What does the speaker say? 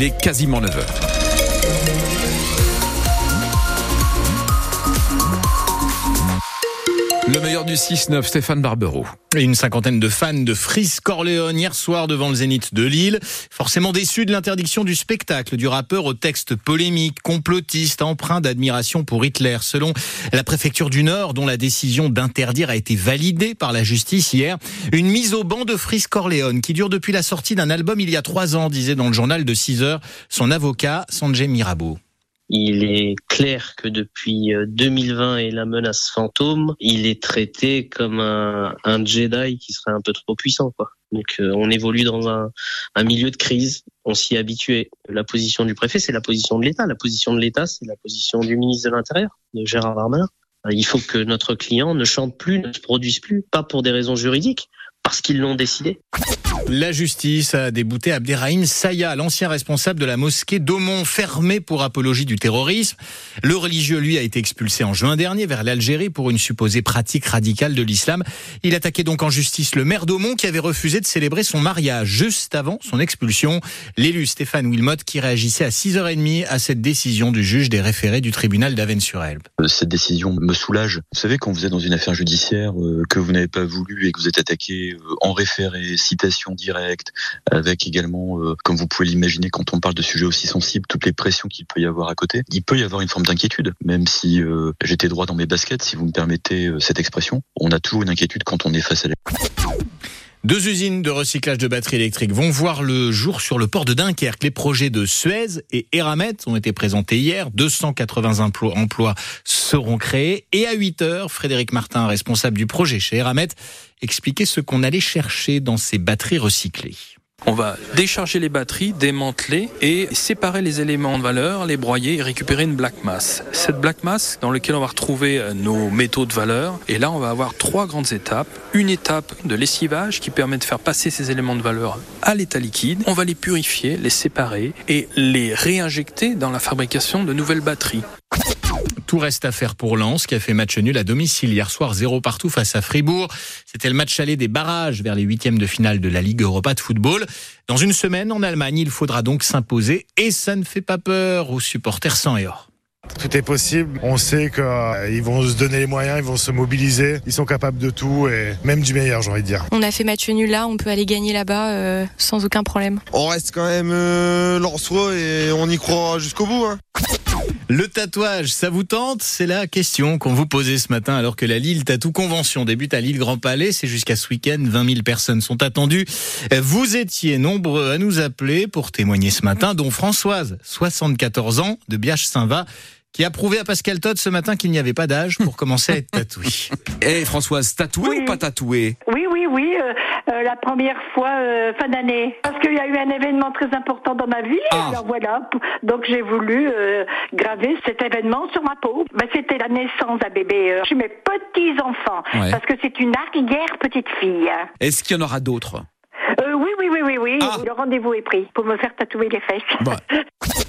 il est quasiment 9h. Le meilleur du 6-9, Stéphane Barbero. Une cinquantaine de fans de Freeze Corleone hier soir devant le Zénith de Lille. Forcément déçus de l'interdiction du spectacle du rappeur au texte polémique, complotiste, empreint d'admiration pour Hitler. Selon la préfecture du Nord, dont la décision d'interdire a été validée par la justice hier, une mise au banc de Freeze Corleone qui dure depuis la sortie d'un album il y a trois ans, disait dans le journal de 6 heures son avocat Sanjay Mirabeau. Il est clair que depuis 2020 et la menace fantôme, il est traité comme un, Jedi qui serait un peu trop puissant. Quoi. Donc euh, on évolue dans un, milieu de crise, on s'y est habitué. La position du préfet, c'est la position de l'État. La position de l'État, c'est la position du ministre de l'Intérieur, de Gérard Darmanin. Il faut que notre client ne chante plus, ne se produise plus, pas pour des raisons juridiques, parce qu'ils l'ont décidé. La justice a débouté Abderrahim Saya, l'ancien responsable de la mosquée d'Aumont, fermée pour apologie du terrorisme. Le religieux, lui, a été expulsé en juin dernier vers l'Algérie pour une supposée pratique radicale de l'islam. Il attaquait donc en justice le maire d'Aumont qui avait refusé de célébrer son mariage juste avant son expulsion. L'élu Stéphane Wilmot qui réagissait à 6h30 à cette décision du juge des référés du tribunal d'Avennes-sur-Elbe. Cette décision me soulage. Vous savez, quand vous êtes dans une affaire judiciaire euh, que vous n'avez pas voulu et que vous êtes attaqué euh, en référé, citation directe, avec également, euh, comme vous pouvez l'imaginer, quand on parle de sujets aussi sensibles, toutes les pressions qu'il peut y avoir à côté, il peut y avoir une forme d'inquiétude, même si euh, j'étais droit dans mes baskets, si vous me permettez euh, cette expression. On a toujours une inquiétude quand on est face à la... Deux usines de recyclage de batteries électriques vont voir le jour sur le port de Dunkerque. Les projets de Suez et Eramet ont été présentés hier. 280 emplois seront créés. Et à 8 heures, Frédéric Martin, responsable du projet chez Eramet, expliquait ce qu'on allait chercher dans ces batteries recyclées. On va décharger les batteries, démanteler et séparer les éléments de valeur, les broyer et récupérer une black mass. Cette black mass dans laquelle on va retrouver nos métaux de valeur. Et là, on va avoir trois grandes étapes. Une étape de lessivage qui permet de faire passer ces éléments de valeur à l'état liquide. On va les purifier, les séparer et les réinjecter dans la fabrication de nouvelles batteries. Tout reste à faire pour Lens, qui a fait match nul à domicile hier soir, zéro partout face à Fribourg. C'était le match aller des barrages vers les huitièmes de finale de la Ligue Europa de football. Dans une semaine, en Allemagne, il faudra donc s'imposer et ça ne fait pas peur aux supporters sans et or. Tout est possible. On sait qu'ils vont se donner les moyens, ils vont se mobiliser. Ils sont capables de tout et même du meilleur, j'ai envie de dire. On a fait match nul là, on peut aller gagner là-bas euh, sans aucun problème. On reste quand même euh, et on y croit jusqu'au bout. Hein. Le tatouage, ça vous tente? C'est la question qu'on vous posait ce matin alors que la Lille Tattoo Convention débute à Lille Grand Palais. C'est jusqu'à ce week-end, 20 000 personnes sont attendues. Vous étiez nombreux à nous appeler pour témoigner ce matin, dont Françoise, 74 ans, de Biache-Saint-Va qui a prouvé à Pascal Todd ce matin qu'il n'y avait pas d'âge pour commencer à être tatoué. Eh Françoise, tatoué Oui. ou pas tatoué? Oui, oui, euh, euh, la première fois euh, fin d'année. Parce qu'il y a eu un événement très important dans ma vie. Ah. Alors voilà. Donc j'ai voulu graver cet événement sur ma peau. Ben, C'était la naissance d'un bébé chez mes petits enfants. Ouais. Parce que c'est une arrière petite fille. Est-ce qu'il y en aura d'autres? Oui, oui, oui, oui, oui. Ah. Le rendez-vous est pris pour me faire tatouer les fesses. Bon.